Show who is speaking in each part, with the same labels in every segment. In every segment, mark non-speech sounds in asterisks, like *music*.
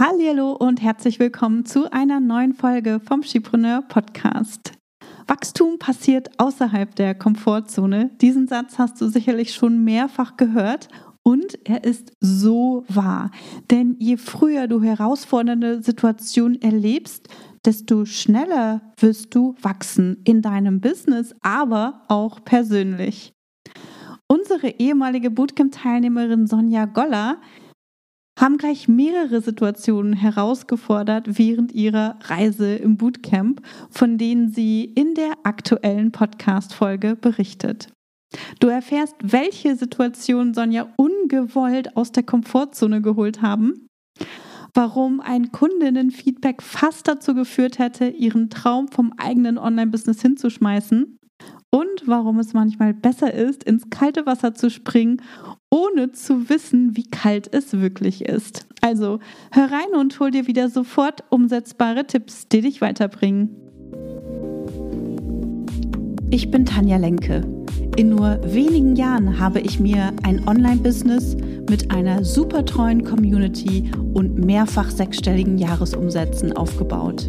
Speaker 1: Hallo und herzlich willkommen zu einer neuen Folge vom Skipreneur Podcast. Wachstum passiert außerhalb der Komfortzone. Diesen Satz hast du sicherlich schon mehrfach gehört und er ist so wahr. Denn je früher du herausfordernde Situationen erlebst, desto schneller wirst du wachsen in deinem Business, aber auch persönlich. Unsere ehemalige Bootcamp-Teilnehmerin Sonja Goller haben gleich mehrere Situationen herausgefordert während ihrer Reise im Bootcamp, von denen sie in der aktuellen Podcast-Folge berichtet. Du erfährst, welche Situationen Sonja ungewollt aus der Komfortzone geholt haben, warum ein Kundinnenfeedback fast dazu geführt hätte, ihren Traum vom eigenen Online-Business hinzuschmeißen und warum es manchmal besser ist, ins kalte Wasser zu springen, ohne zu wissen, wie kalt es wirklich ist. Also hör rein und hol dir wieder sofort umsetzbare Tipps, die dich weiterbringen. Ich bin Tanja Lenke. In nur wenigen Jahren habe ich mir ein Online-Business mit einer super treuen Community und mehrfach sechsstelligen Jahresumsätzen aufgebaut.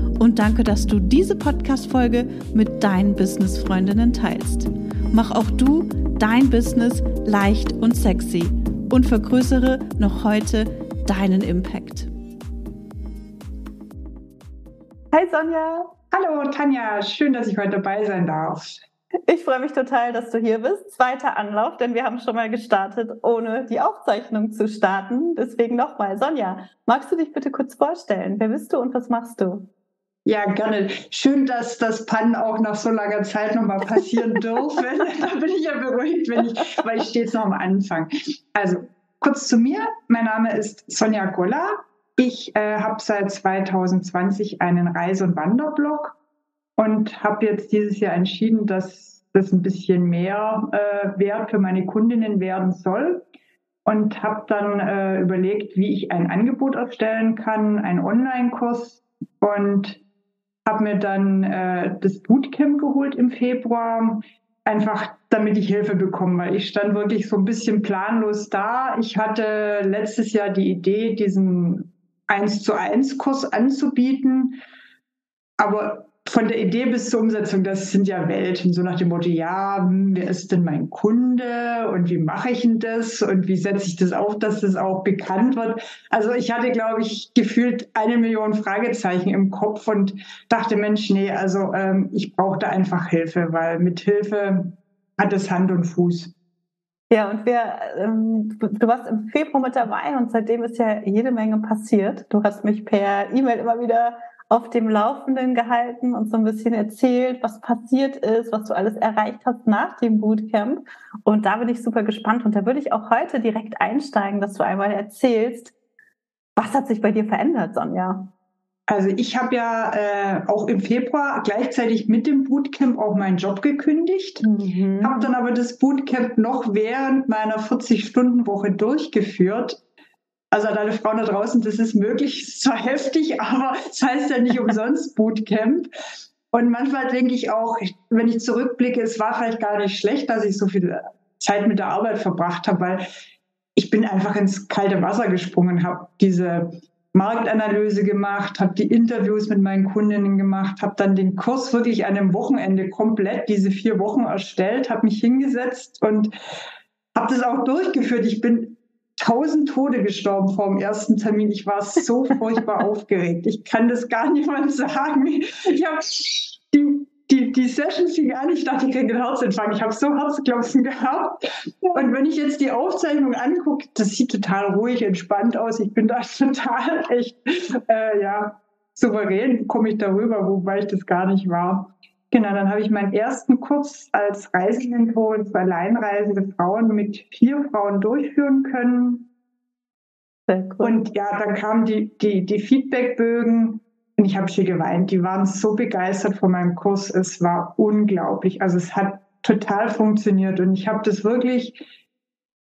Speaker 1: und danke, dass du diese Podcast-Folge mit deinen Business-Freundinnen teilst. Mach auch du dein Business leicht und sexy und vergrößere noch heute deinen Impact.
Speaker 2: Hi Sonja. Hallo Tanja, schön, dass ich heute dabei sein darf.
Speaker 1: Ich freue mich total, dass du hier bist. Zweiter Anlauf, denn wir haben schon mal gestartet, ohne die Aufzeichnung zu starten. Deswegen nochmal, Sonja, magst du dich bitte kurz vorstellen? Wer bist du und was machst du?
Speaker 2: Ja, gerne. Schön, dass das Pannen auch nach so langer Zeit nochmal passieren durfte. *laughs* da bin ich ja beruhigt, wenn ich, weil ich stehe jetzt noch am Anfang. Also, kurz zu mir. Mein Name ist Sonja Golla. Ich äh, habe seit 2020 einen Reise- und Wanderblog und habe jetzt dieses Jahr entschieden, dass das ein bisschen mehr äh, Wert für meine Kundinnen werden soll und habe dann äh, überlegt, wie ich ein Angebot erstellen kann, einen Online-Kurs und habe mir dann äh, das Bootcamp geholt im Februar, einfach damit ich Hilfe bekomme, weil ich stand wirklich so ein bisschen planlos da. Ich hatte letztes Jahr die Idee, diesen 1 zu 1 Kurs anzubieten, aber von der Idee bis zur Umsetzung, das sind ja Welten. So nach dem Motto, ja, hm, wer ist denn mein Kunde und wie mache ich denn das und wie setze ich das auf, dass das auch bekannt wird. Also ich hatte, glaube ich, gefühlt eine Million Fragezeichen im Kopf und dachte, Mensch, nee, also ähm, ich brauchte einfach Hilfe, weil mit Hilfe hat es Hand und Fuß.
Speaker 1: Ja, und wir, ähm, du warst im Februar mit dabei und seitdem ist ja jede Menge passiert. Du hast mich per E-Mail immer wieder auf dem Laufenden gehalten und so ein bisschen erzählt, was passiert ist, was du alles erreicht hast nach dem Bootcamp. Und da bin ich super gespannt. Und da würde ich auch heute direkt einsteigen, dass du einmal erzählst, was hat sich bei dir verändert, Sonja?
Speaker 2: Also ich habe ja äh, auch im Februar gleichzeitig mit dem Bootcamp auch meinen Job gekündigt, mhm. habe dann aber das Bootcamp noch während meiner 40-Stunden-Woche durchgeführt also an alle Frauen da draußen, das ist möglich, ist zwar heftig, aber es das heißt ja nicht umsonst *laughs* Bootcamp. Und manchmal denke ich auch, wenn ich zurückblicke, es war vielleicht gar nicht schlecht, dass ich so viel Zeit mit der Arbeit verbracht habe, weil ich bin einfach ins kalte Wasser gesprungen, habe diese Marktanalyse gemacht, habe die Interviews mit meinen Kundinnen gemacht, habe dann den Kurs wirklich an einem Wochenende komplett diese vier Wochen erstellt, habe mich hingesetzt und habe das auch durchgeführt. Ich bin tausend Tode gestorben vor dem ersten Termin. Ich war so *laughs* furchtbar aufgeregt. Ich kann das gar niemand sagen. Ich habe die, die, die Session fing an, ich dachte, ich kriege einen Herzinfarkt. Ich habe so Herzklopfen gehabt. Und wenn ich jetzt die Aufzeichnung angucke, das sieht total ruhig, entspannt aus. Ich bin da *laughs* total echt, äh, ja, souverän komme ich darüber, wobei ich das gar nicht war. Genau, dann habe ich meinen ersten Kurs als Reisementorin für alleinreisende Frauen mit vier Frauen durchführen können. Cool. Und ja, dann kamen die, die, die Feedbackbögen. Und ich habe schon geweint. Die waren so begeistert von meinem Kurs. Es war unglaublich. Also es hat total funktioniert. Und ich habe das wirklich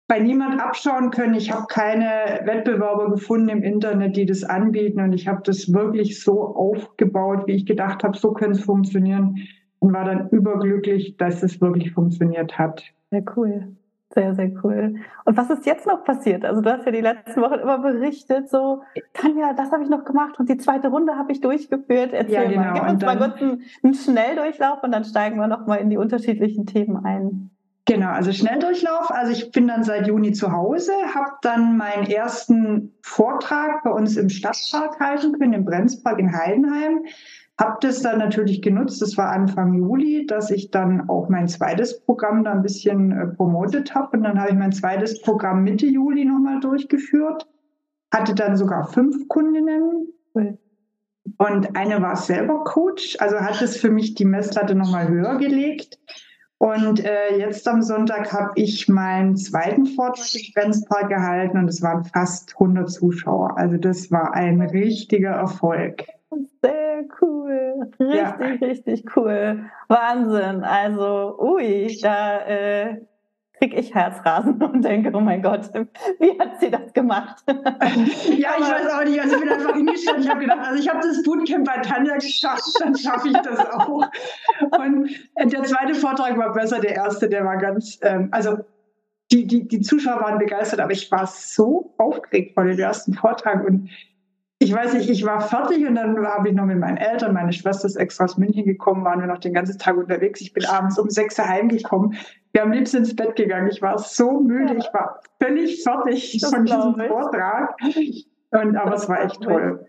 Speaker 2: bei niemand abschauen können. Ich habe keine Wettbewerber gefunden im Internet, die das anbieten. Und ich habe das wirklich so aufgebaut, wie ich gedacht habe, so könnte es funktionieren. Und war dann überglücklich, dass es wirklich funktioniert hat.
Speaker 1: Sehr cool. Sehr, sehr cool. Und was ist jetzt noch passiert? Also du hast ja die letzten Wochen immer berichtet, so, Tanja, das habe ich noch gemacht und die zweite Runde habe ich durchgeführt. Erzähl ja, genau. mal, gib uns dann, mal kurz einen, einen Schnelldurchlauf und dann steigen wir nochmal in die unterschiedlichen Themen ein.
Speaker 2: Genau, also Schnelldurchlauf. Also ich bin dann seit Juni zu Hause, habe dann meinen ersten Vortrag bei uns im Stadtpark halten können, im Brenzpark in Heidenheim. Habe das dann natürlich genutzt, das war Anfang Juli, dass ich dann auch mein zweites Programm da ein bisschen äh, promotet habe. Und dann habe ich mein zweites Programm Mitte Juli nochmal durchgeführt. Hatte dann sogar fünf Kundinnen. Und eine war selber Coach, also hat es für mich die Messlatte nochmal höher gelegt. Und äh, jetzt am Sonntag habe ich meinen zweiten Vortrag im Grenzpark gehalten und es waren fast 100 Zuschauer. Also das war ein richtiger Erfolg.
Speaker 1: Sehr cool. Richtig, ja. richtig cool. Wahnsinn. Also, ui, da äh, krieg ich Herzrasen *laughs* und denke, oh mein Gott, wie hat sie das gemacht? *laughs*
Speaker 2: ja, ich weiß auch nicht. Also ich bin einfach hingestellt. Ich habe gedacht, also ich habe das Bootcamp bei Tanja geschafft, dann schaffe ich das auch. Und der zweite Vortrag war besser, der erste, der war ganz, ähm, also die, die, die Zuschauer waren begeistert, aber ich war so aufgeregt vor dem ersten Vortrag und ich weiß nicht, ich war fertig und dann habe ich noch mit meinen Eltern, meine Schwester ist extra aus München gekommen, waren wir noch den ganzen Tag unterwegs. Ich bin abends um sechs heimgekommen. Wir haben liebst ins Bett gegangen. Ich war so müde, ich war völlig fertig das von diesem Vortrag. Und, aber es war echt toll.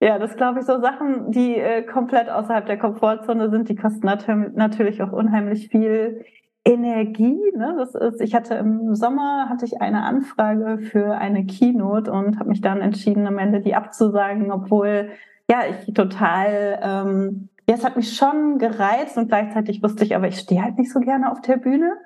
Speaker 1: Ja, das glaube ich, so Sachen, die äh, komplett außerhalb der Komfortzone sind, die kosten nat natürlich auch unheimlich viel Energie. Ne? Das ist, ich hatte im Sommer hatte ich eine Anfrage für eine Keynote und habe mich dann entschieden, am Ende die abzusagen, obwohl ja ich total ähm, ja, es hat mich schon gereizt und gleichzeitig wusste ich, aber ich stehe halt nicht so gerne auf der Bühne.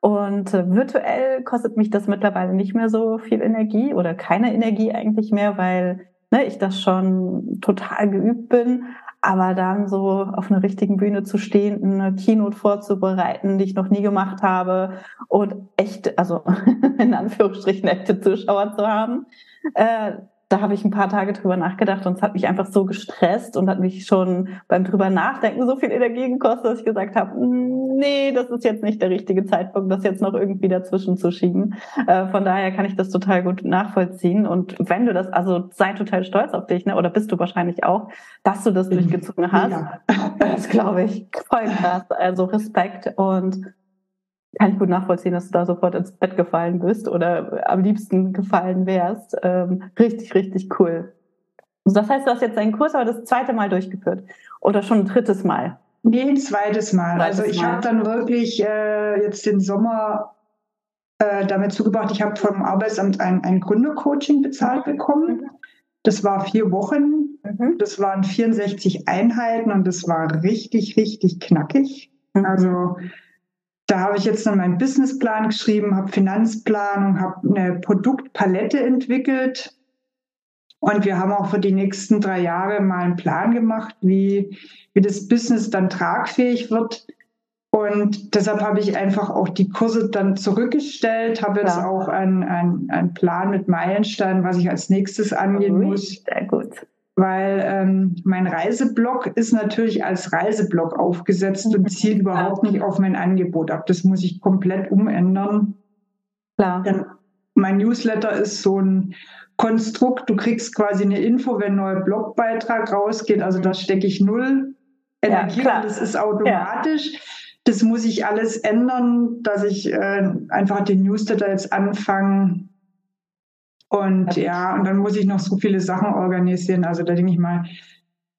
Speaker 1: Und äh, virtuell kostet mich das mittlerweile nicht mehr so viel Energie oder keine Energie eigentlich mehr, weil ne, ich das schon total geübt bin. Aber dann so auf einer richtigen Bühne zu stehen, eine Keynote vorzubereiten, die ich noch nie gemacht habe und echt, also *laughs* in Anführungsstrichen echte Zuschauer zu haben, äh, da habe ich ein paar Tage drüber nachgedacht und es hat mich einfach so gestresst und hat mich schon beim drüber nachdenken so viel Energie gekostet, dass ich gesagt habe, nee, das ist jetzt nicht der richtige Zeitpunkt, das jetzt noch irgendwie dazwischen zu schieben. Äh, von daher kann ich das total gut nachvollziehen. Und wenn du das, also sei total stolz auf dich, ne? oder bist du wahrscheinlich auch, dass du das durchgezogen hast. Ja. Das glaube ich voll krass. Also Respekt und kann ich gut nachvollziehen, dass du da sofort ins Bett gefallen bist oder am liebsten gefallen wärst. Ähm, richtig, richtig cool. Also das heißt, du hast jetzt deinen Kurs aber das zweite Mal durchgeführt oder schon ein drittes Mal?
Speaker 2: Nee, ein zweites Mal. Zweites also ich habe dann wirklich äh, jetzt den Sommer äh, damit zugebracht, ich habe vom Arbeitsamt ein, ein Gründercoaching bezahlt bekommen. Das war vier Wochen, mhm. das waren 64 Einheiten und das war richtig, richtig knackig. Mhm. Also da habe ich jetzt dann meinen Businessplan geschrieben, habe Finanzplanung, habe eine Produktpalette entwickelt. Und wir haben auch für die nächsten drei Jahre mal einen Plan gemacht, wie, wie das Business dann tragfähig wird. Und deshalb habe ich einfach auch die Kurse dann zurückgestellt, habe jetzt ja. auch einen, einen, einen Plan mit Meilensteinen, was ich als nächstes angehen muss.
Speaker 1: Sehr gut
Speaker 2: weil ähm, mein Reiseblog ist natürlich als Reiseblog aufgesetzt und *laughs* zielt überhaupt nicht auf mein Angebot ab. Das muss ich komplett umändern. Klar. Denn mein Newsletter ist so ein Konstrukt, du kriegst quasi eine Info, wenn ein neuer Blogbeitrag rausgeht. Also da stecke ich null Energie, ja, das ist automatisch. Ja. Das muss ich alles ändern, dass ich äh, einfach den Newsletter jetzt anfange, und ja, und dann muss ich noch so viele Sachen organisieren. Also da denke ich mal,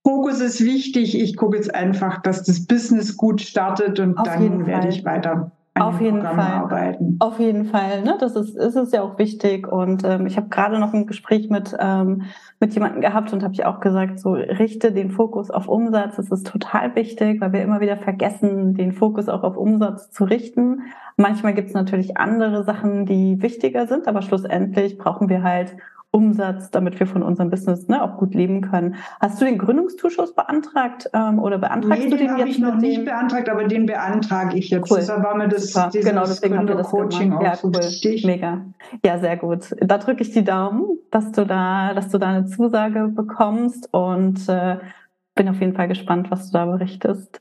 Speaker 2: Fokus ist wichtig. Ich gucke jetzt einfach, dass das Business gut startet und Auf dann werde ich weiter
Speaker 1: auf jeden Programm Fall. arbeiten. Auf jeden Fall, ne? Das ist, ist es ja auch wichtig. Und ähm, ich habe gerade noch ein Gespräch mit ähm, mit jemandem gehabt und habe ich auch gesagt, so richte den Fokus auf Umsatz. Das ist total wichtig, weil wir immer wieder vergessen, den Fokus auch auf Umsatz zu richten. Manchmal gibt es natürlich andere Sachen, die wichtiger sind, aber schlussendlich brauchen wir halt Umsatz, damit wir von unserem Business ne, auch gut leben können. Hast du den Gründungszuschuss beantragt ähm, oder beantragst
Speaker 2: nee,
Speaker 1: du den,
Speaker 2: den
Speaker 1: jetzt
Speaker 2: ich noch nicht beantragt, aber den beantrage ich jetzt.
Speaker 1: Cool.
Speaker 2: Deshalb war mir das
Speaker 1: Super. genau deswegen haben wir das Coaching
Speaker 2: auch
Speaker 1: ja,
Speaker 2: so
Speaker 1: cool.
Speaker 2: wichtig.
Speaker 1: Mega. Ja, sehr gut. Da drücke ich die Daumen, dass du da, dass du da eine Zusage bekommst und äh, bin auf jeden Fall gespannt, was du da berichtest.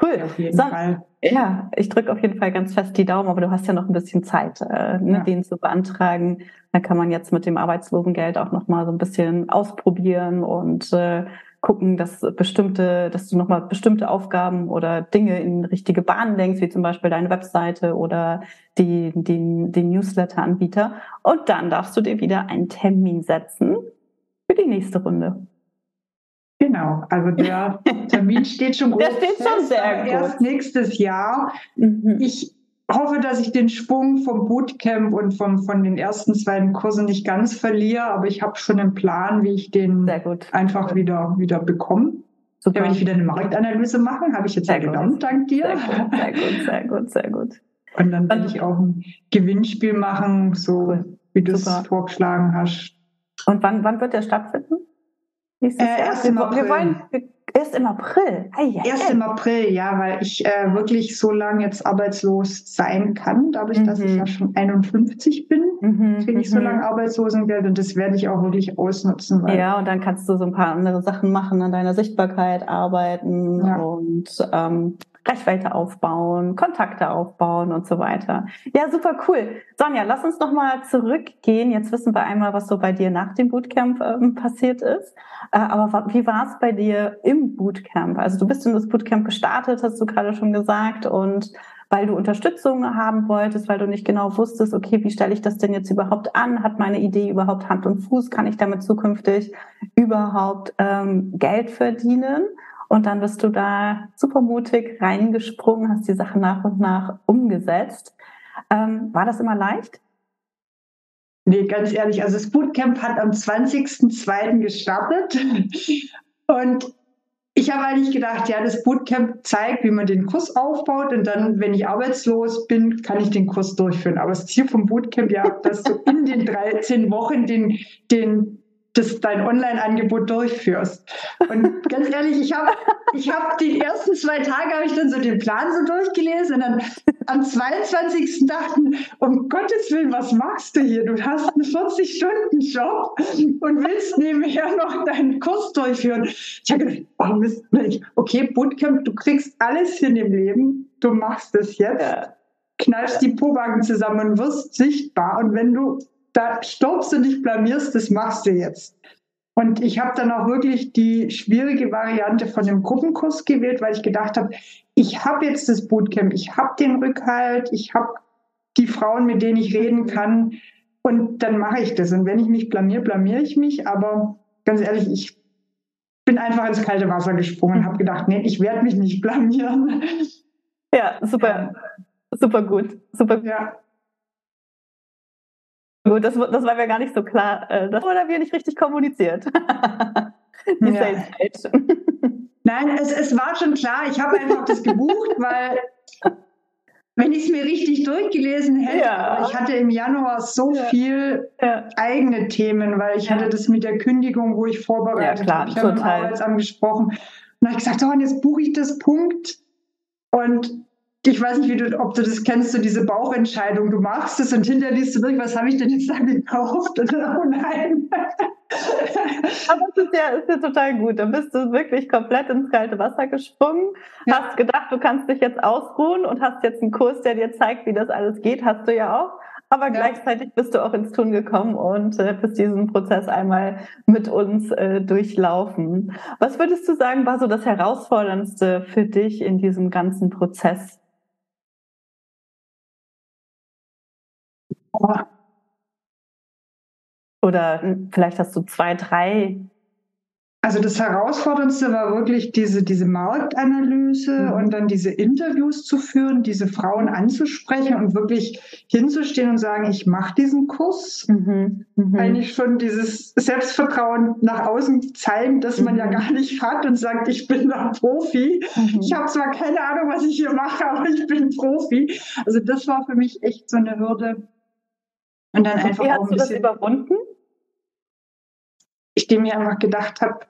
Speaker 1: Cool.
Speaker 2: Ja, auf jeden
Speaker 1: so,
Speaker 2: Fall.
Speaker 1: Ja, ich drücke auf jeden Fall ganz fest die Daumen, aber du hast ja noch ein bisschen Zeit, äh, ne,
Speaker 2: Ja.
Speaker 1: den zu beantragen. Dann kann man jetzt mit dem Arbeitslosengeld auch noch mal so ein bisschen ausprobieren und äh, gucken, dass bestimmte, dass du noch mal bestimmte Aufgaben oder Dinge in richtige Bahnen lenkst, wie zum Beispiel deine Webseite oder die, die, den Newsletter-Anbieter. Und dann darfst du dir wieder einen Termin setzen für die nächste Runde.
Speaker 2: Genau, also der *laughs* Termin steht schon groß.
Speaker 1: Der steht schon sehr gut.
Speaker 2: Erst nächstes Jahr.
Speaker 1: Mhm.
Speaker 2: Ich hoffe, dass ich den Schwung vom Bootcamp und vom, von den ersten zweiten Kursen nicht ganz verliere, aber ich habe schon einen Plan, wie ich den
Speaker 1: gut.
Speaker 2: einfach wieder, wieder bekomme.
Speaker 1: Super.
Speaker 2: Ja, wenn ich wieder eine Marktanalyse mache, habe ich jetzt
Speaker 1: Sehr
Speaker 2: ja
Speaker 1: gut.
Speaker 2: gelernt, dank dir.
Speaker 1: Sehr gut, sehr gut, sehr gut, sehr gut.
Speaker 2: Und dann werde ich auch ein Gewinnspiel machen, so wie du es vorgeschlagen hast.
Speaker 1: Und wann, wann wird der stattfinden? Nächstes
Speaker 2: Äh,
Speaker 1: Jahr?
Speaker 2: erst
Speaker 1: wir,
Speaker 2: im
Speaker 1: wir
Speaker 2: April.
Speaker 1: wollen wir, erst im April. Ei, ei,
Speaker 2: Erst
Speaker 1: ei.
Speaker 2: im April, ja, weil ich äh, wirklich so lange jetzt arbeitslos sein kann, dadurch, dass ich
Speaker 1: Mhm.
Speaker 2: ja schon 51 bin,
Speaker 1: Mhm,
Speaker 2: kriege ich so
Speaker 1: mhm.
Speaker 2: lange Arbeitslosengeld und das werde ich auch wirklich ausnutzen. Weil
Speaker 1: Ja, und dann kannst du so ein paar andere Sachen machen, an deiner Sichtbarkeit arbeiten
Speaker 2: Ja.
Speaker 1: und ähm, Reichweite aufbauen, Kontakte aufbauen und so weiter. Ja, super cool. Sonja, lass uns noch mal zurückgehen. Jetzt wissen wir einmal, was so bei dir nach dem Bootcamp ähm, passiert ist. Äh, aber wie war es bei dir im Bootcamp? Also du bist in das Bootcamp gestartet, hast du gerade schon gesagt, und weil du Unterstützung haben wolltest, weil du nicht genau wusstest, okay, wie stelle ich das denn jetzt überhaupt an? Hat meine Idee überhaupt Hand und Fuß? Kann ich damit zukünftig überhaupt ähm, Geld verdienen? Und dann bist du da super mutig reingesprungen, hast die Sache nach und nach umgesetzt. Ähm, war das immer leicht?
Speaker 2: Nee, ganz ehrlich, also das Bootcamp hat am 20.02. gestartet und ich habe eigentlich gedacht, ja, das Bootcamp zeigt, wie man den Kurs aufbaut und dann, wenn ich arbeitslos bin, kann ich den Kurs durchführen. Aber das Ziel vom Bootcamp ja, *laughs* dass du in den 13 Wochen den, den, das, dein Online-Angebot durchführst. Und ganz ehrlich, ich habe ich hab die ersten zwei Tage habe ich dann so den Plan so durchgelesen und dann am 22. dachten, um Gottes Willen, was machst du hier? Du hast einen 40-Stunden-Job und willst nebenher noch deinen Kurs durchführen. Ich habe gedacht, oh Mist, okay, Bootcamp, du kriegst alles hin im Leben, du machst es jetzt, knallst die Pobacken zusammen und wirst sichtbar und wenn du da stoppst und dich blamierst, das machst du jetzt. Und ich habe dann auch wirklich die schwierige Variante von dem Gruppenkurs gewählt, weil ich gedacht habe, ich habe jetzt das Bootcamp, ich habe den Rückhalt, ich habe die Frauen, mit denen ich reden kann und dann mache ich das. Und wenn ich mich blamier, blamiere ich mich. Aber ganz ehrlich, ich bin einfach ins kalte Wasser gesprungen und habe gedacht, nee, ich werde mich nicht blamieren.
Speaker 1: Ja, super, super gut, super
Speaker 2: Ja,
Speaker 1: gut. Das, das war mir gar nicht so klar. äh, Das wurde wir nicht richtig kommuniziert. *laughs* Die
Speaker 2: Ja.
Speaker 1: Sales Page. *laughs*
Speaker 2: Nein, es, es war schon klar, ich habe einfach das gebucht, weil wenn ich es mir richtig durchgelesen hätte,
Speaker 1: Ja.
Speaker 2: ich hatte im Januar so
Speaker 1: Ja.
Speaker 2: viel
Speaker 1: ja.
Speaker 2: eigene Themen, weil ich hatte das mit der Kündigung, wo ich vorbereitet
Speaker 1: Ja, klar,
Speaker 2: habe. Ich habe mit dem. Arbeitsamt gesprochen. Und dann habe ich gesagt, so, und jetzt buche ich das Punkt. Und ich weiß nicht, wie du, ob du das kennst, so diese Bauchentscheidung. Du machst es und hinterher liest du durch, was habe ich denn jetzt da gekauft? Und dann, oh nein.
Speaker 1: Aber es ist ja, ist ja total gut. Da bist du wirklich komplett ins kalte Wasser gesprungen,
Speaker 2: Ja.
Speaker 1: hast gedacht, du kannst dich jetzt ausruhen und hast jetzt einen Kurs, der dir zeigt, wie das alles geht. Hast du ja auch. Aber
Speaker 2: Ja.
Speaker 1: gleichzeitig bist du auch ins Tun gekommen und äh, bist diesen Prozess einmal mit uns äh, durchlaufen. Was würdest du sagen, war so das Herausforderndste für dich in diesem ganzen Prozess? Oder vielleicht hast du zwei, drei.
Speaker 2: Also das Herausforderndste war wirklich diese, diese Marktanalyse
Speaker 1: Mhm.
Speaker 2: und dann diese Interviews zu führen, diese Frauen anzusprechen und wirklich hinzustehen und sagen, ich mache diesen Kurs.
Speaker 1: Mhm. Mhm.
Speaker 2: Eigentlich schon dieses Selbstvertrauen nach außen zeigen, das man ja
Speaker 1: Mhm.
Speaker 2: gar nicht hat und sagt, ich bin da Profi.
Speaker 1: Mhm.
Speaker 2: Ich habe zwar keine Ahnung, was ich hier mache, aber ich bin Profi. Also das war für mich echt so eine Hürde. Und dann einfach
Speaker 1: Wie
Speaker 2: auch
Speaker 1: hast
Speaker 2: ein
Speaker 1: du das
Speaker 2: bisschen
Speaker 1: überwunden?
Speaker 2: ich mir einfach gedacht habe,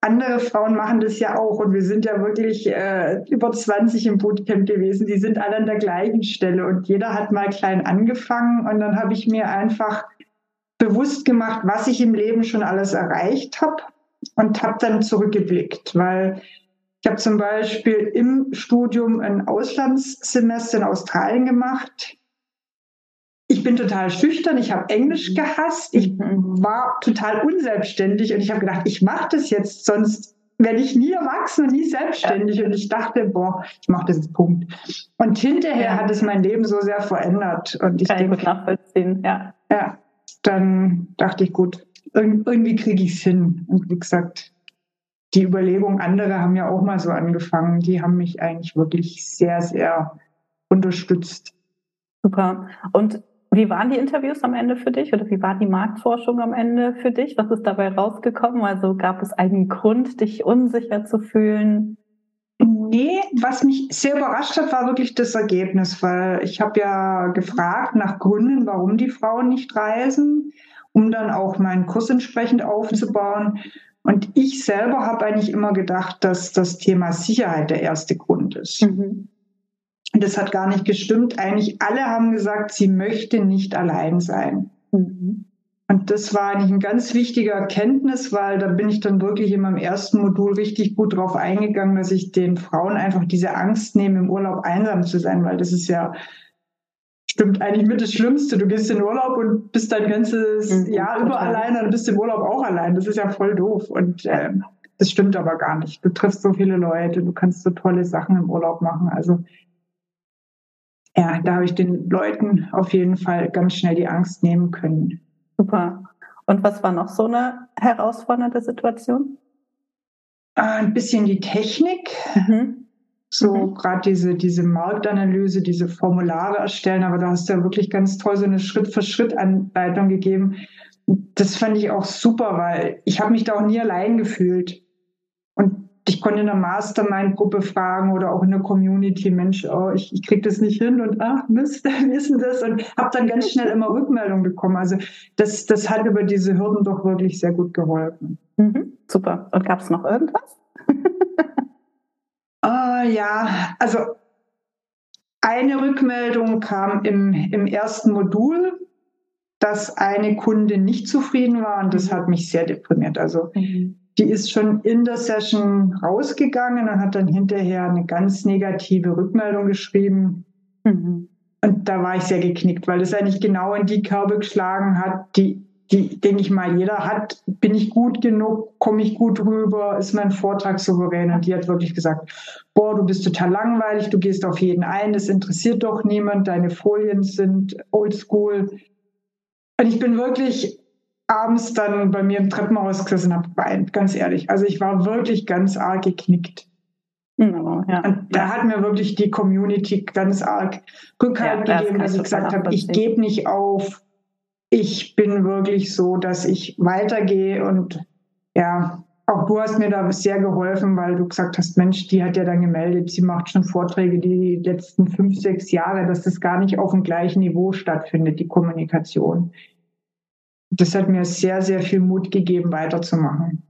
Speaker 2: andere Frauen machen das ja auch. Und wir sind ja wirklich äh, über 20 im Bootcamp gewesen. Die sind alle an der gleichen Stelle. Und jeder hat mal klein angefangen. Und dann habe ich mir einfach bewusst gemacht, was ich im Leben schon alles erreicht habe und habe dann zurückgeblickt, weil ich habe zum Beispiel im Studium ein Auslandssemester in Australien gemacht bin total schüchtern, ich habe Englisch mhm. gehasst, ich mhm. war total unselbstständig und ich habe gedacht, ich mache das jetzt, sonst werde ich nie erwachsen und nie selbstständig. Und ich dachte, boah, ich mache das jetzt Punkt. Und hinterher ja. hat es mein Leben so sehr verändert. Und ich
Speaker 1: Kann denke, ich nachvollziehen, ja.
Speaker 2: Ja, dann dachte ich, gut, irgendwie kriege ich es hin. Und wie gesagt, die Überlegungen andere haben ja auch mal so angefangen. Die haben mich eigentlich wirklich sehr, sehr unterstützt.
Speaker 1: Super. Und wie waren die Interviews am Ende für dich oder wie war die Marktforschung am Ende für dich? Was ist dabei rausgekommen? Also gab es einen Grund, dich unsicher zu fühlen?
Speaker 2: Nee, was mich sehr überrascht hat, war wirklich das Ergebnis, weil ich habe ja gefragt nach Gründen, warum die Frauen nicht reisen, um dann auch meinen Kurs entsprechend aufzubauen. Und ich selber habe eigentlich immer gedacht, dass das Thema Sicherheit der erste Grund ist. Mhm. Das hat gar nicht gestimmt. Eigentlich alle haben gesagt, sie möchte nicht allein sein. Mhm. Und das war eigentlich ein ganz wichtiger Erkenntnis, weil da bin ich dann wirklich in meinem ersten Modul richtig gut drauf eingegangen, dass ich den Frauen einfach diese Angst nehme, im Urlaub einsam zu sein, weil das ist ja stimmt eigentlich mit das Schlimmste. Du gehst in Urlaub und bist dein ganzes mhm, Jahr über allein, dann bist im Urlaub auch allein. Das ist ja voll doof. Und äh, das stimmt aber gar nicht. Du triffst so viele Leute, du kannst so tolle Sachen im Urlaub machen. Also ja, da habe ich den Leuten auf jeden Fall ganz schnell die Angst nehmen können.
Speaker 1: Super. Und was war noch so eine herausfordernde Situation?
Speaker 2: Ah, ein bisschen die Technik. Mhm. So mhm. gerade diese, diese Marktanalyse, diese Formulare erstellen, aber da hast du ja wirklich ganz toll so eine Schritt-für-Schritt-Anleitung gegeben. Das fand ich auch super, weil ich habe mich da auch nie allein gefühlt. Und ich konnte in der Mastermind-Gruppe fragen oder auch in der Community, Mensch, oh, ich, ich kriege das nicht hin und ach Mist, *laughs* wie ist denn das? Und habe dann ganz schnell immer Rückmeldungen bekommen. Also das, das hat über diese Hürden doch wirklich sehr gut geholfen.
Speaker 1: Mhm, super. Und gab es noch irgendwas? *laughs*
Speaker 2: ah, ja, also eine Rückmeldung kam im, im ersten Modul, dass eine Kunde nicht zufrieden war und das mhm. hat mich sehr deprimiert. Also mhm die ist schon in der Session rausgegangen und hat dann hinterher eine ganz negative Rückmeldung geschrieben. Mhm. Und da war ich sehr geknickt, weil das eigentlich genau in die Kerbe geschlagen hat, die, die, denke ich mal, jeder hat. Bin ich gut genug? Komme ich gut rüber? Ist mein Vortrag souverän? Und die hat wirklich gesagt, boah, du bist total langweilig, du gehst auf jeden ein, das interessiert doch niemand, deine Folien sind oldschool. Und ich bin wirklich abends dann bei mir im Treppenhaus gesessen habe, geweint, ganz ehrlich. Also ich war wirklich ganz arg geknickt. Oh, ja. Und da hat mir wirklich die Community ganz arg Rückhalt ja, gegeben, das dass ich gesagt habe, ich gebe nicht auf. Ich bin wirklich so, dass ich weitergehe und ja, auch du hast mir da sehr geholfen, weil du gesagt hast, Mensch, die hat ja dann gemeldet, sie macht schon Vorträge die letzten fünf, sechs Jahre, dass das gar nicht auf dem gleichen Niveau stattfindet, die Kommunikation das hat mir sehr, sehr viel Mut gegeben, weiterzumachen.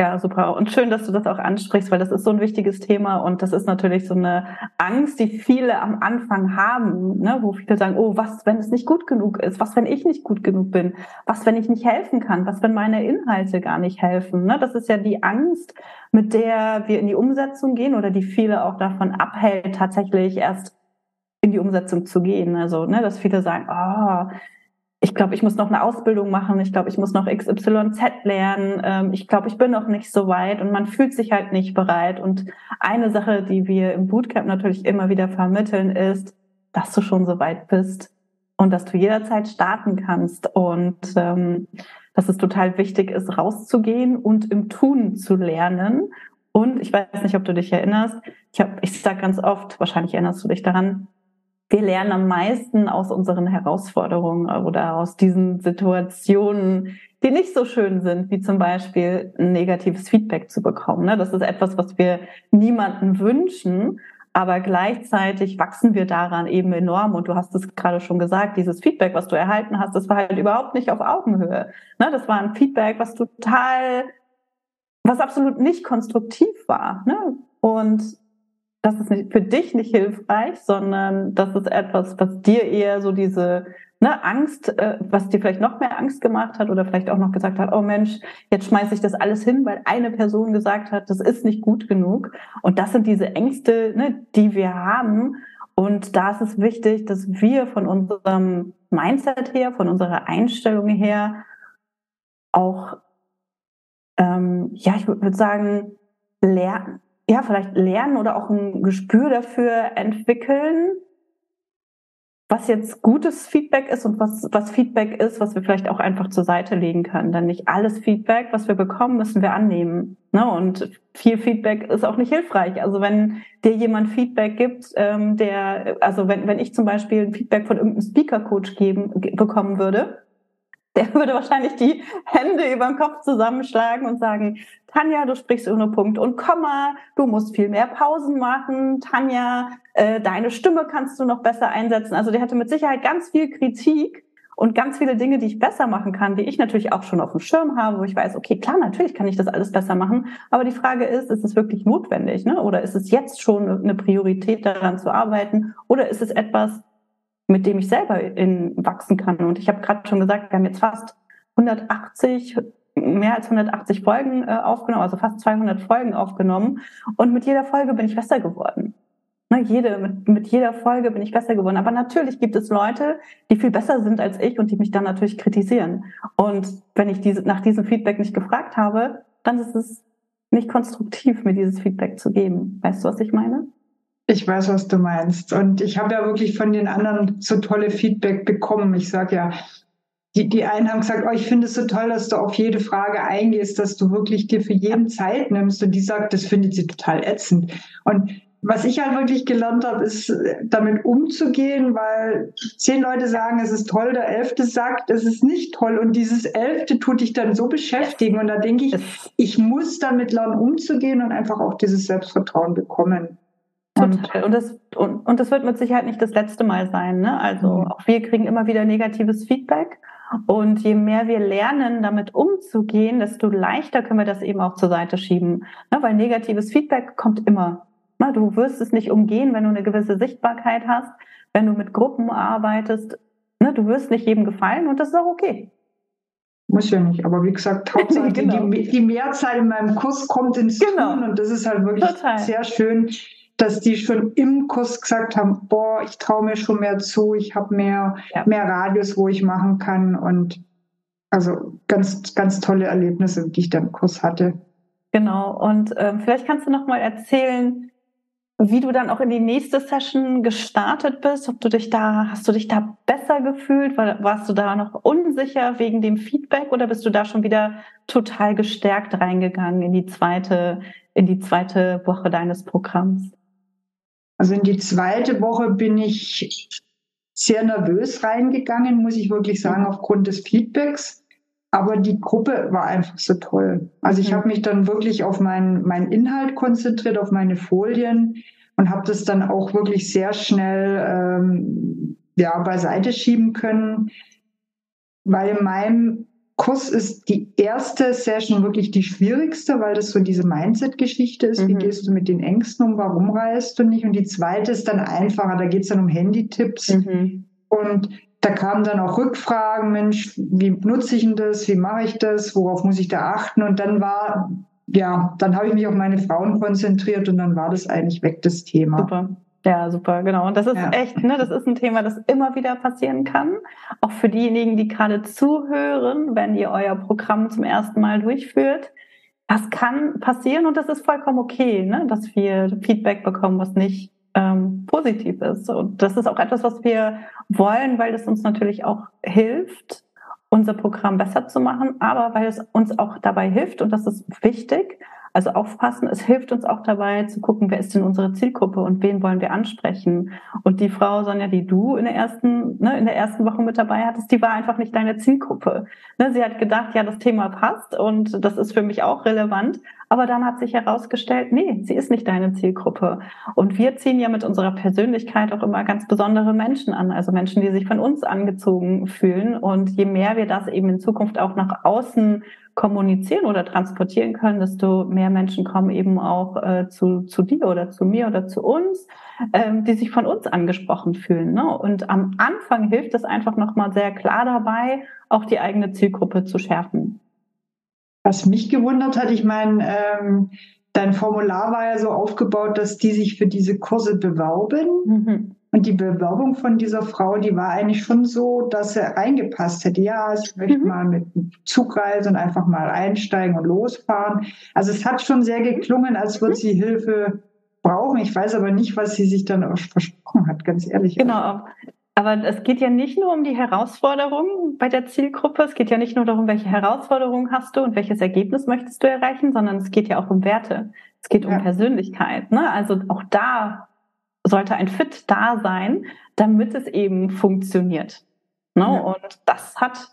Speaker 1: Ja, super. Und schön, dass du das auch ansprichst, weil das ist so ein wichtiges Thema und das ist natürlich so eine Angst, die viele am Anfang haben, ne? wo viele sagen, oh, was, wenn es nicht gut genug ist? Was, wenn ich nicht gut genug bin? Was, wenn ich nicht helfen kann? Was, wenn meine Inhalte gar nicht helfen? Ne? Das ist ja die Angst, mit der wir in die Umsetzung gehen oder die viele auch davon abhält, tatsächlich erst in die Umsetzung zu gehen. Also, ne, dass viele sagen, oh, ich glaube, ich muss noch eine Ausbildung machen, ich glaube, ich muss noch XYZ lernen, ähm, ich glaube, ich bin noch nicht so weit und man fühlt sich halt nicht bereit. Und eine Sache, die wir im Bootcamp natürlich immer wieder vermitteln, ist, dass du schon so weit bist und dass du jederzeit starten kannst und ähm, dass es total wichtig ist, rauszugehen und im Tun zu lernen. Und ich weiß nicht, ob du dich erinnerst, ich, hab, ich sage ganz oft, wahrscheinlich erinnerst du dich daran, wir lernen am meisten aus unseren Herausforderungen oder aus diesen Situationen, die nicht so schön sind, wie zum Beispiel ein negatives Feedback zu bekommen. Ne? Das ist etwas, was wir niemanden wünschen. Aber gleichzeitig wachsen wir daran eben enorm. Und du hast es gerade schon gesagt, dieses Feedback, was du erhalten hast, das war halt überhaupt nicht auf Augenhöhe. Ne? Das war ein Feedback, was total, was absolut nicht konstruktiv war. Ne? Und das ist nicht, für dich nicht hilfreich, sondern das ist etwas, was dir eher so diese ne, Angst, äh, was dir vielleicht noch mehr Angst gemacht hat oder vielleicht auch noch gesagt hat, oh Mensch, jetzt schmeiße ich das alles hin, weil eine Person gesagt hat, das ist nicht gut genug. Und das sind diese Ängste, ne, die wir haben. Und da ist es wichtig, dass wir von unserem Mindset her, von unserer Einstellung her auch, ähm, ja, ich würde sagen, lernen, ja, vielleicht lernen oder auch ein Gespür dafür entwickeln, was jetzt gutes Feedback ist und was, was Feedback ist, was wir vielleicht auch einfach zur Seite legen können. Denn nicht alles Feedback, was wir bekommen, müssen wir annehmen. Ne? Und viel Feedback ist auch nicht hilfreich. Also wenn dir jemand Feedback gibt, ähm, der, also wenn, wenn ich zum Beispiel ein Feedback von irgendeinem Speaker-Coach geben, bekommen würde, der würde wahrscheinlich die Hände über den Kopf zusammenschlagen und sagen, Tanja, du sprichst ohne Punkt und Komma, du musst viel mehr Pausen machen, Tanja, äh, deine Stimme kannst du noch besser einsetzen. Also der hatte mit Sicherheit ganz viel Kritik und ganz viele Dinge, die ich besser machen kann, die ich natürlich auch schon auf dem Schirm habe, wo ich weiß, okay, klar, natürlich kann ich das alles besser machen, aber die Frage ist, ist es wirklich notwendig, ne? Oder ist es jetzt schon eine Priorität daran zu arbeiten oder ist es etwas, mit dem ich selber in, wachsen kann. Und ich habe gerade schon gesagt, wir haben jetzt fast 180, mehr als 180 Folgen äh, aufgenommen, also fast 200 Folgen aufgenommen. Und mit jeder Folge bin ich besser geworden. Ne, jede, mit, mit jeder Folge bin ich besser geworden. Aber natürlich gibt es Leute, die viel besser sind als ich und die mich dann natürlich kritisieren. Und wenn ich diese, nach diesem Feedback nicht gefragt habe, dann ist es nicht konstruktiv, mir dieses Feedback zu geben. Weißt du, was ich meine?
Speaker 2: Ich weiß, was du meinst. Und ich habe ja wirklich von den anderen so tolle Feedback bekommen. Ich sage ja, die, die einen haben gesagt, oh, ich finde es so toll, dass du auf jede Frage eingehst, dass du wirklich dir für jeden Zeit nimmst. Und die sagt, das findet sie total ätzend. Und was ich halt wirklich gelernt habe, ist damit umzugehen, weil zehn Leute sagen, es ist toll, der elfte sagt, es ist nicht toll und dieses elfte tut dich dann so beschäftigen und da denke ich, ich muss damit lernen umzugehen und einfach auch dieses Selbstvertrauen bekommen.
Speaker 1: Total. Und das, und, und das wird mit Sicherheit nicht das letzte Mal sein. Ne? Also mhm. auch wir kriegen immer wieder negatives Feedback. Und je mehr wir lernen, damit umzugehen, desto leichter können wir das eben auch zur Seite schieben. Ne? Weil negatives Feedback kommt immer. Ne? Du wirst es nicht umgehen, wenn du eine gewisse Sichtbarkeit hast, wenn du mit Gruppen arbeitest. Ne? Du wirst nicht jedem gefallen und das ist auch okay.
Speaker 2: Muss ja nicht, aber wie gesagt, *laughs* Hauptsache genau. die, die, Mehrzahl in meinem Kurs kommt ins genau. Tun und das ist halt wirklich Total. sehr schön dass die schon im Kurs gesagt haben, boah, ich traue mir schon mehr zu, ich habe mehr, ja. mehr Radius, wo ich machen kann und also ganz, ganz tolle Erlebnisse, die ich dann im Kurs hatte.
Speaker 1: Genau. Und ähm, vielleicht kannst du noch mal erzählen, wie du dann auch in die nächste Session gestartet bist. Ob du dich da, hast du dich da besser gefühlt? Warst du da noch unsicher wegen dem Feedback oder bist du da schon wieder total gestärkt reingegangen in die zweite, in die zweite Woche deines Programms?
Speaker 2: Also in die zweite Woche bin ich sehr nervös reingegangen, muss ich wirklich sagen, aufgrund des Feedbacks. Aber die Gruppe war einfach so toll. Also ich mhm. habe mich dann wirklich auf meinen, meinen Inhalt konzentriert, auf meine Folien und habe das dann auch wirklich sehr schnell ähm, ja, beiseite schieben können, weil in meinem Kurs ist die erste Session wirklich die schwierigste, weil das so diese Mindset-Geschichte ist. Mhm. Wie gehst du mit den Ängsten um? Warum reist du nicht? Und die zweite ist dann einfacher. Da geht es dann um Handy-Tipps. Mhm. Und da kamen dann auch Rückfragen. Mensch, wie nutze ich denn das? Wie mache ich das? Worauf muss ich da achten? Und dann war, ja, dann habe ich mich auf meine Frauen konzentriert und dann war das eigentlich weg, das Thema.
Speaker 1: Super. Ja, super, genau. Und das ist ja. echt, ne, das ist ein Thema, das immer wieder passieren kann. Auch für diejenigen, die gerade zuhören, wenn ihr euer Programm zum ersten Mal durchführt. Das kann passieren und das ist vollkommen okay, ne, dass wir Feedback bekommen, was nicht ähm, positiv ist. Und das ist auch etwas, was wir wollen, weil es uns natürlich auch hilft, unser Programm besser zu machen, aber weil es uns auch dabei hilft, und das ist wichtig, Also aufpassen, es hilft uns auch dabei zu gucken, wer ist denn unsere Zielgruppe und wen wollen wir ansprechen. Und die Frau, Sonja, die du in der ersten, ne, in der ersten Woche mit dabei hattest, die war einfach nicht deine Zielgruppe. Ne, sie hat gedacht, ja, das Thema passt und das ist für mich auch relevant. Aber dann hat sich herausgestellt, nee, sie ist nicht deine Zielgruppe. Und wir ziehen ja mit unserer Persönlichkeit auch immer ganz besondere Menschen an, also Menschen, die sich von uns angezogen fühlen. Und je mehr wir das eben in Zukunft auch nach außen kommunizieren oder transportieren können, desto mehr Menschen kommen eben auch äh, zu, zu dir oder zu mir oder zu uns, ähm, die sich von uns angesprochen fühlen. Ne? Und am Anfang hilft es einfach nochmal sehr klar dabei, auch die eigene Zielgruppe zu schärfen.
Speaker 2: Was mich gewundert hat, ich meine, ähm, dein Formular war ja so aufgebaut, dass die sich für diese Kurse bewerben. Mhm. Und die Bewerbung von dieser Frau, die war eigentlich schon so, dass er reingepasst hätte. Ja, ich möchte mhm. mal mit dem Zug reisen und einfach mal einsteigen und losfahren. Also es hat schon sehr geklungen, als würde mhm. sie Hilfe brauchen. Ich weiß aber nicht, was sie sich dann versprochen hat, ganz ehrlich.
Speaker 1: Genau. Aber es geht ja nicht nur um die Herausforderungen bei der Zielgruppe. Es geht ja nicht nur darum, welche Herausforderungen hast du und welches Ergebnis möchtest du erreichen, sondern es geht ja auch um Werte. Es geht um ja. Persönlichkeit. Ne? Also auch da sollte ein Fit da sein, damit es eben funktioniert. Ne? Ja. Und das hat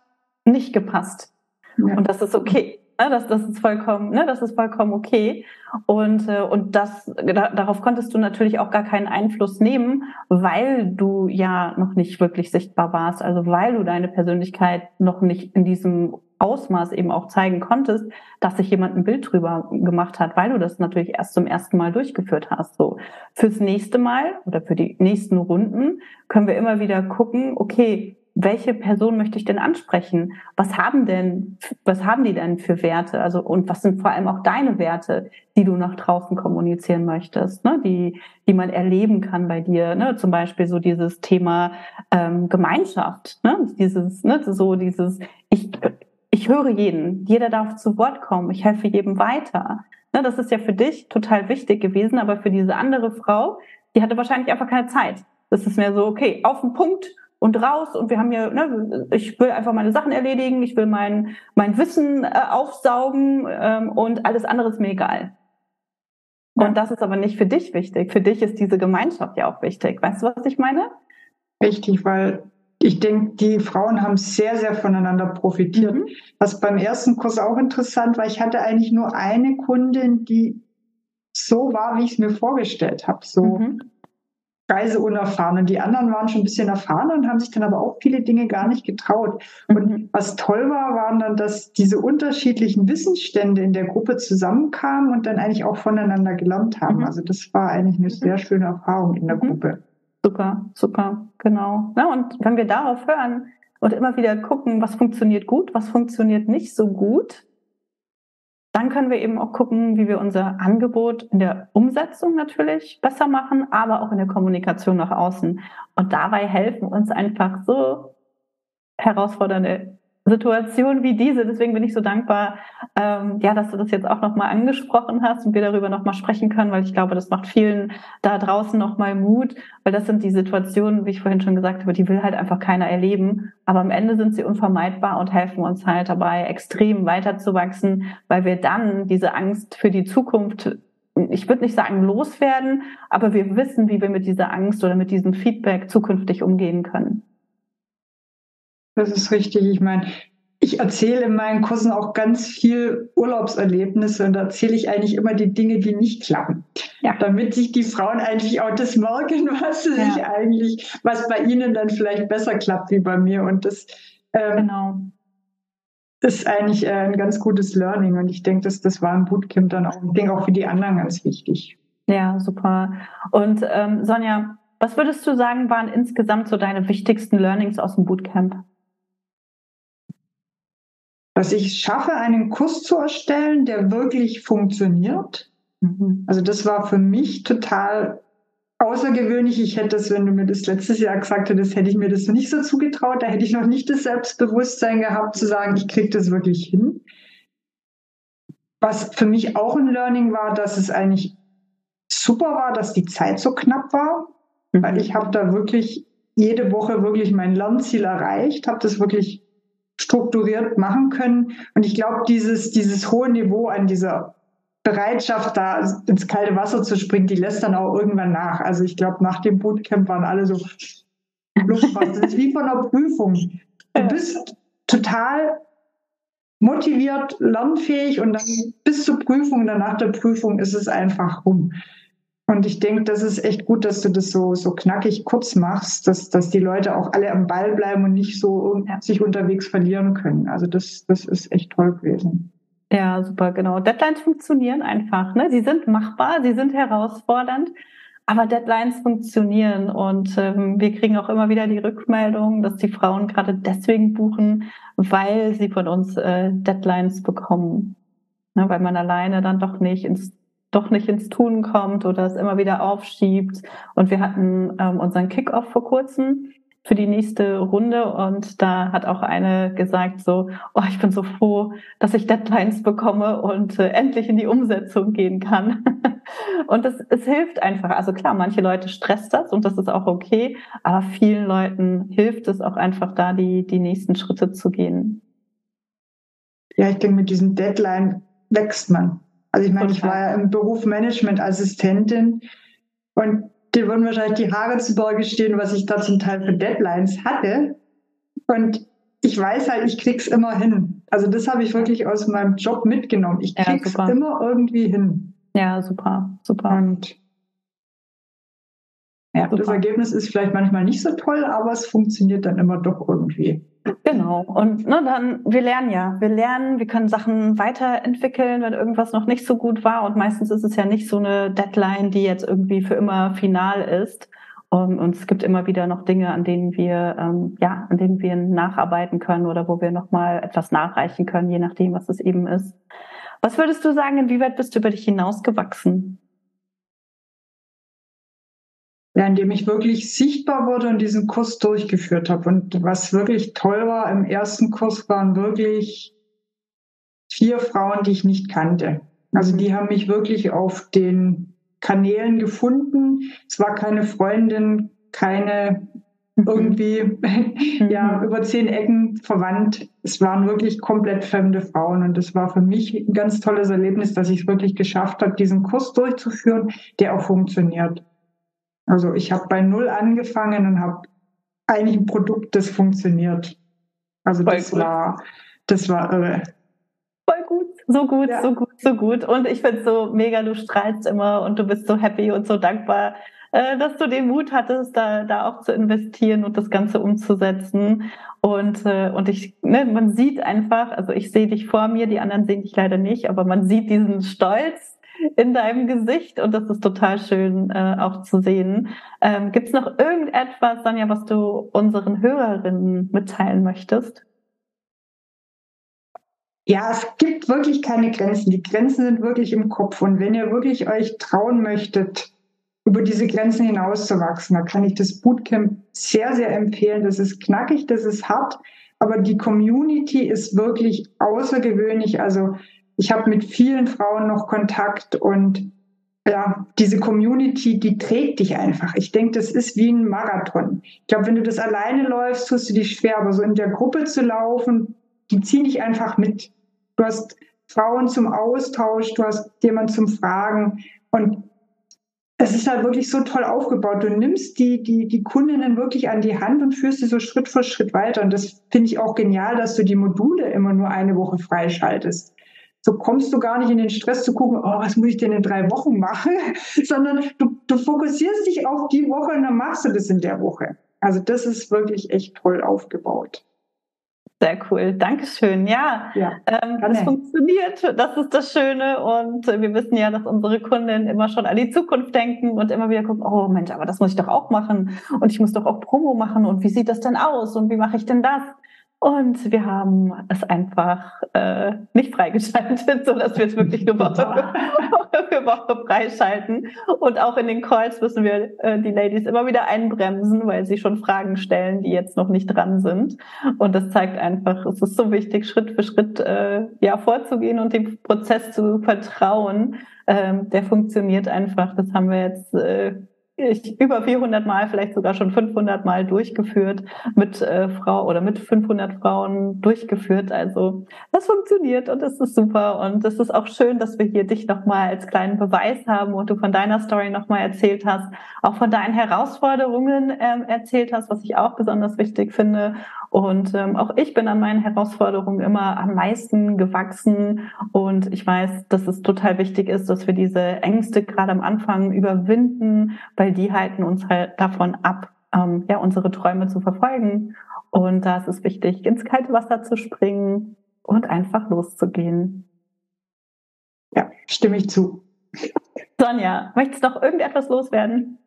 Speaker 1: nicht gepasst. Ja. Und das ist okay. Ne, das, das ist vollkommen, ne, das ist vollkommen okay. Und, äh, und das, da, darauf konntest du natürlich auch gar keinen Einfluss nehmen, weil du ja noch nicht wirklich sichtbar warst. Also weil du deine Persönlichkeit noch nicht in diesem Ausmaß eben auch zeigen konntest, dass sich jemand ein Bild drüber gemacht hat, weil du das natürlich erst zum ersten Mal durchgeführt hast. So fürs nächste Mal oder für die nächsten Runden können wir immer wieder gucken, okay, welche Person möchte ich denn ansprechen? Was haben denn, was haben die denn für Werte? Also, und was sind vor allem auch deine Werte, die du nach draußen kommunizieren möchtest, ne? die, die man erleben kann bei dir, ne? Zum Beispiel so dieses Thema ähm, Gemeinschaft, ne? Dieses, ne? so dieses, ich, ich höre jeden, jeder darf zu Wort kommen, ich helfe jedem weiter. Ne? Das ist ja für dich total wichtig gewesen, aber für diese andere Frau, die hatte wahrscheinlich einfach keine Zeit. Das ist mehr so, okay, auf den Punkt und raus und wir haben ja, ne, ich will einfach meine Sachen erledigen, ich will mein, mein Wissen äh, aufsaugen ähm, und alles andere ist mir egal. Und das ist aber nicht für dich wichtig. Für dich ist diese Gemeinschaft ja auch wichtig. Weißt du, was ich meine?
Speaker 2: Richtig, weil ich denke, die Frauen haben sehr, sehr voneinander profitiert. Mhm. Was beim ersten Kurs auch interessant war, ich hatte eigentlich nur eine Kundin, die so war, wie ich es mir vorgestellt habe. So mhm reiseunerfahren. Und die anderen waren schon ein bisschen erfahren und haben sich dann aber auch viele Dinge gar nicht getraut. Und mhm. was toll war, waren dann, dass diese unterschiedlichen Wissensstände in der Gruppe zusammenkamen und dann eigentlich auch voneinander gelernt haben. Mhm. Also das war eigentlich eine mhm. sehr schöne Erfahrung in der mhm. Gruppe.
Speaker 1: Super, super, genau. Ja, und wenn wir darauf hören und immer wieder gucken, was funktioniert gut, was funktioniert nicht so gut, dann können wir eben auch gucken, wie wir unser Angebot in der Umsetzung natürlich besser machen, aber auch in der Kommunikation nach außen. Und dabei helfen uns einfach so herausfordernde Situation wie diese. Deswegen bin ich so dankbar, ähm, ja, dass du das jetzt auch nochmal angesprochen hast und wir darüber nochmal sprechen können, weil ich glaube, das macht vielen da draußen nochmal Mut, weil das sind die Situationen, wie ich vorhin schon gesagt habe, die will halt einfach keiner erleben. Aber am Ende sind sie unvermeidbar und helfen uns halt dabei, extrem weiterzuwachsen, weil wir dann diese Angst für die Zukunft ich würde nicht sagen loswerden, aber wir wissen, wie wir mit dieser Angst oder mit diesem Feedback zukünftig umgehen können.
Speaker 2: Das ist richtig. Ich meine, ich erzähle in meinen Kursen auch ganz viel Urlaubserlebnisse und da erzähle ich eigentlich immer die Dinge, die nicht klappen. Ja. Damit sich die Frauen eigentlich auch das merken, *laughs* was ja. sich eigentlich, was bei ihnen dann vielleicht besser klappt wie bei mir. Und das ähm, genau. ist eigentlich äh, ein ganz gutes Learning. Und ich denke, dass das war ein Bootcamp dann auch, ich denke auch für die anderen ganz wichtig.
Speaker 1: Ja, super. Und ähm, Sonja, was würdest du sagen, waren insgesamt so deine wichtigsten Learnings aus dem Bootcamp?
Speaker 2: Dass ich schaffe, einen Kurs zu erstellen, der wirklich funktioniert. Mhm. Also das war für mich total außergewöhnlich. Ich hätte das, wenn du mir das letztes Jahr gesagt hättest, hätte ich mir das nicht so zugetraut. Da hätte ich noch nicht das Selbstbewusstsein gehabt, zu sagen, ich kriege das wirklich hin. Was für mich auch ein Learning war, dass es eigentlich super war, dass die Zeit so knapp war, mhm. weil ich habe da wirklich jede Woche wirklich mein Lernziel erreicht, habe das wirklich strukturiert machen können. Und ich glaube, dieses, dieses hohe Niveau an dieser Bereitschaft, da ins kalte Wasser zu springen, die lässt dann auch irgendwann nach. Also ich glaube, nach dem Bootcamp waren alle so Luftfahrt. Das ist wie von einer Prüfung. Du bist total motiviert, lernfähig und dann bis zur Prüfung, dann nach der Prüfung ist es einfach rum. Und ich denke, das ist echt gut, dass du das so, so knackig kurz machst, dass, dass die Leute auch alle am Ball bleiben und nicht so sich unterwegs verlieren können. Also das, das ist echt toll gewesen.
Speaker 1: Ja, super, genau. Deadlines funktionieren einfach. Ne? Sie sind machbar, sie sind herausfordernd, aber Deadlines funktionieren und ähm, wir kriegen auch immer wieder die Rückmeldung, dass die Frauen gerade deswegen buchen, weil sie von uns äh, Deadlines bekommen. Ne? Weil man alleine dann doch nicht ins doch nicht ins Tun kommt oder es immer wieder aufschiebt. Und wir hatten ähm, unseren Kickoff vor kurzem für die nächste Runde und da hat auch eine gesagt so, oh, ich bin so froh, dass ich Deadlines bekomme und äh, endlich in die Umsetzung gehen kann. *laughs* und es, es hilft einfach. Also klar, manche Leute stresst das und das ist auch okay, aber vielen Leuten hilft es auch einfach da, die, die nächsten Schritte zu gehen.
Speaker 2: Ja, ich denke, mit diesem Deadline wächst man. Also ich meine, ich war ja im Beruf Managementassistentin und dir würden wahrscheinlich die Haare zu Berge stehen, was ich da zum Teil für Deadlines hatte. Und ich weiß halt, ich krieg's immer hin. Also das habe ich wirklich aus meinem Job mitgenommen. Ich krieg's ja, immer irgendwie hin.
Speaker 1: Ja, super, super.
Speaker 2: Und ja, das Ergebnis ist vielleicht manchmal nicht so toll, aber es funktioniert dann immer doch irgendwie.
Speaker 1: Genau. Und ne, dann, wir lernen ja. Wir lernen, wir können Sachen weiterentwickeln, wenn irgendwas noch nicht so gut war. Und meistens ist es ja nicht so eine Deadline, die jetzt irgendwie für immer final ist. Und, und es gibt immer wieder noch Dinge, an denen wir, ähm, ja, an denen wir nacharbeiten können oder wo wir nochmal etwas nachreichen können, je nachdem, was es eben ist. Was würdest du sagen, inwieweit bist du über dich hinausgewachsen?
Speaker 2: Ja, indem ich wirklich sichtbar wurde und diesen Kurs durchgeführt habe. Und was wirklich toll war, im ersten Kurs waren wirklich vier Frauen, die ich nicht kannte. Also die haben mich wirklich auf den Kanälen gefunden. Es war keine Freundin, keine mhm. irgendwie *laughs* ja über zehn Ecken verwandt. Es waren wirklich komplett fremde Frauen und es war für mich ein ganz tolles Erlebnis, dass ich es wirklich geschafft habe, diesen Kurs durchzuführen, der auch funktioniert. Also ich habe bei Null angefangen und habe eigentlich ein Produkt, das funktioniert. Also Voll das gut. war, das war irre.
Speaker 1: Voll gut, so gut, ja. so gut, so gut. Und ich finde so mega, du strahlst immer und du bist so happy und so dankbar, äh, dass du den Mut hattest, da, da auch zu investieren und das Ganze umzusetzen. Und, äh, und ich, ne, man sieht einfach, also ich sehe dich vor mir, die anderen sehen dich leider nicht, aber man sieht diesen Stolz, in deinem Gesicht und das ist total schön äh, auch zu sehen. Ähm, Gibt es noch irgendetwas, Sonja, was du unseren Hörerinnen mitteilen möchtest?
Speaker 2: Ja, es gibt wirklich keine Grenzen. Die Grenzen sind wirklich im Kopf. Und wenn ihr wirklich euch trauen möchtet, über diese Grenzen hinauszuwachsen, dann kann ich das Bootcamp sehr, sehr empfehlen. Das ist knackig, das ist hart, aber die Community ist wirklich außergewöhnlich. Also ich habe mit vielen Frauen noch Kontakt und ja, diese Community, die trägt dich einfach. Ich denke, das ist wie ein Marathon. Ich glaube, wenn du das alleine läufst, tust du dich schwer, aber so in der Gruppe zu laufen, die ziehen dich einfach mit. Du hast Frauen zum Austausch, du hast jemanden zum Fragen und es ist halt wirklich so toll aufgebaut. Du nimmst die, die, die Kundinnen wirklich an die Hand und führst sie so Schritt für Schritt weiter. Und das finde ich auch genial, dass du die Module immer nur eine Woche freischaltest so kommst du gar nicht in den Stress zu gucken, oh, was muss ich denn in drei Wochen machen, *laughs* sondern du, du fokussierst dich auf die Woche und dann machst du das in der Woche. Also das ist wirklich echt toll aufgebaut.
Speaker 1: Sehr cool, Dankeschön. Ja, ja ähm, das funktioniert, das ist das Schöne. Und wir wissen ja, dass unsere Kunden immer schon an die Zukunft denken und immer wieder gucken, oh Mensch, aber das muss ich doch auch machen. Und ich muss doch auch Promo machen. Und wie sieht das denn aus? Und wie mache ich denn das? Und wir haben es einfach äh, nicht freigeschaltet, *laughs* so dass wir es wirklich nur Woche, Woche *laughs* für Woche freischalten. Und auch in den Calls müssen wir äh, die Ladies immer wieder einbremsen, weil sie schon Fragen stellen, die jetzt noch nicht dran sind. Und das zeigt einfach, es ist so wichtig, Schritt für Schritt äh, ja vorzugehen und dem Prozess zu vertrauen. Ähm, der funktioniert einfach. Das haben wir jetzt äh, ich *laughs* über 400 Mal, vielleicht sogar schon 500 Mal durchgeführt mit äh, Frau oder mit 500 Frauen durchgeführt. Also das funktioniert und es ist super und es ist auch schön, dass wir hier dich nochmal als kleinen Beweis haben und du von deiner Story nochmal erzählt hast, auch von deinen Herausforderungen ähm, erzählt hast, was ich auch besonders wichtig finde und ähm, auch ich bin an meinen Herausforderungen immer am meisten gewachsen. Und ich weiß, dass es total wichtig ist, dass wir diese Ängste gerade am Anfang überwinden, weil die halten uns halt davon ab, ähm, ja, unsere Träume zu verfolgen. Und da ist es wichtig, ins kalte Wasser zu springen und einfach loszugehen.
Speaker 2: Ja, stimme ich zu.
Speaker 1: Sonja, möchtest du noch irgendetwas loswerden?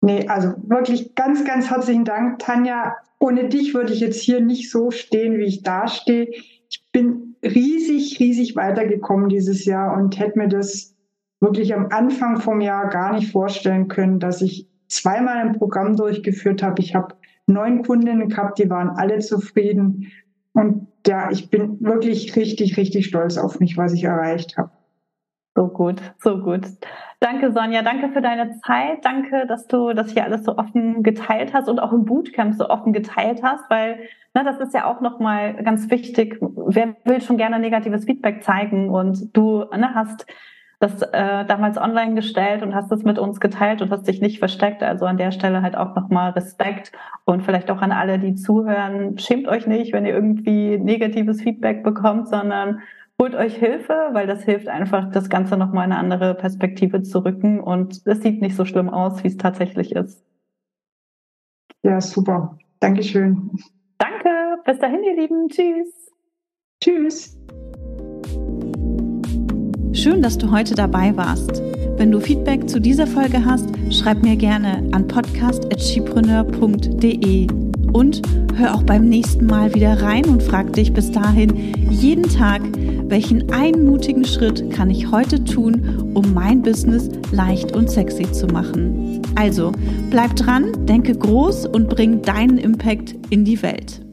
Speaker 2: Nee, also wirklich ganz, ganz herzlichen Dank, Tanja. Ohne dich würde ich jetzt hier nicht so stehen, wie ich da stehe. Ich bin riesig, riesig weitergekommen dieses Jahr und hätte mir das wirklich am Anfang vom Jahr gar nicht vorstellen können, dass ich zweimal ein Programm durchgeführt habe. Ich habe neun Kundinnen gehabt, die waren alle zufrieden. Und ja, ich bin wirklich richtig, richtig stolz auf mich, was ich erreicht habe.
Speaker 1: So gut, so gut. Danke, Sonja. Danke für deine Zeit. Danke, dass du das hier alles so offen geteilt hast und auch im Bootcamp so offen geteilt hast, weil ne, das ist ja auch nochmal ganz wichtig. Wer will schon gerne negatives Feedback zeigen und du ne, hast das äh, damals online gestellt und hast es mit uns geteilt und hast dich nicht versteckt. Also an der Stelle halt auch nochmal Respekt und vielleicht auch an alle, die zuhören. Schämt euch nicht, wenn ihr irgendwie negatives Feedback bekommt, sondern holt euch Hilfe, weil das hilft einfach, das Ganze nochmal in eine andere Perspektive zu rücken und es sieht nicht so schlimm aus, wie es tatsächlich ist.
Speaker 2: Ja, super. Dankeschön.
Speaker 1: Danke. Bis dahin, ihr Lieben. Tschüss.
Speaker 2: Tschüss.
Speaker 1: Schön, dass du heute dabei warst. Wenn du Feedback zu dieser Folge hast, schreib mir gerne an podcast.chipreneur.de und hör auch beim nächsten Mal wieder rein und frag dich bis dahin jeden Tag, welchen einmutigen Schritt kann ich heute tun, um mein Business leicht und sexy zu machen? Also, bleib dran, denke groß und bring deinen Impact in die Welt.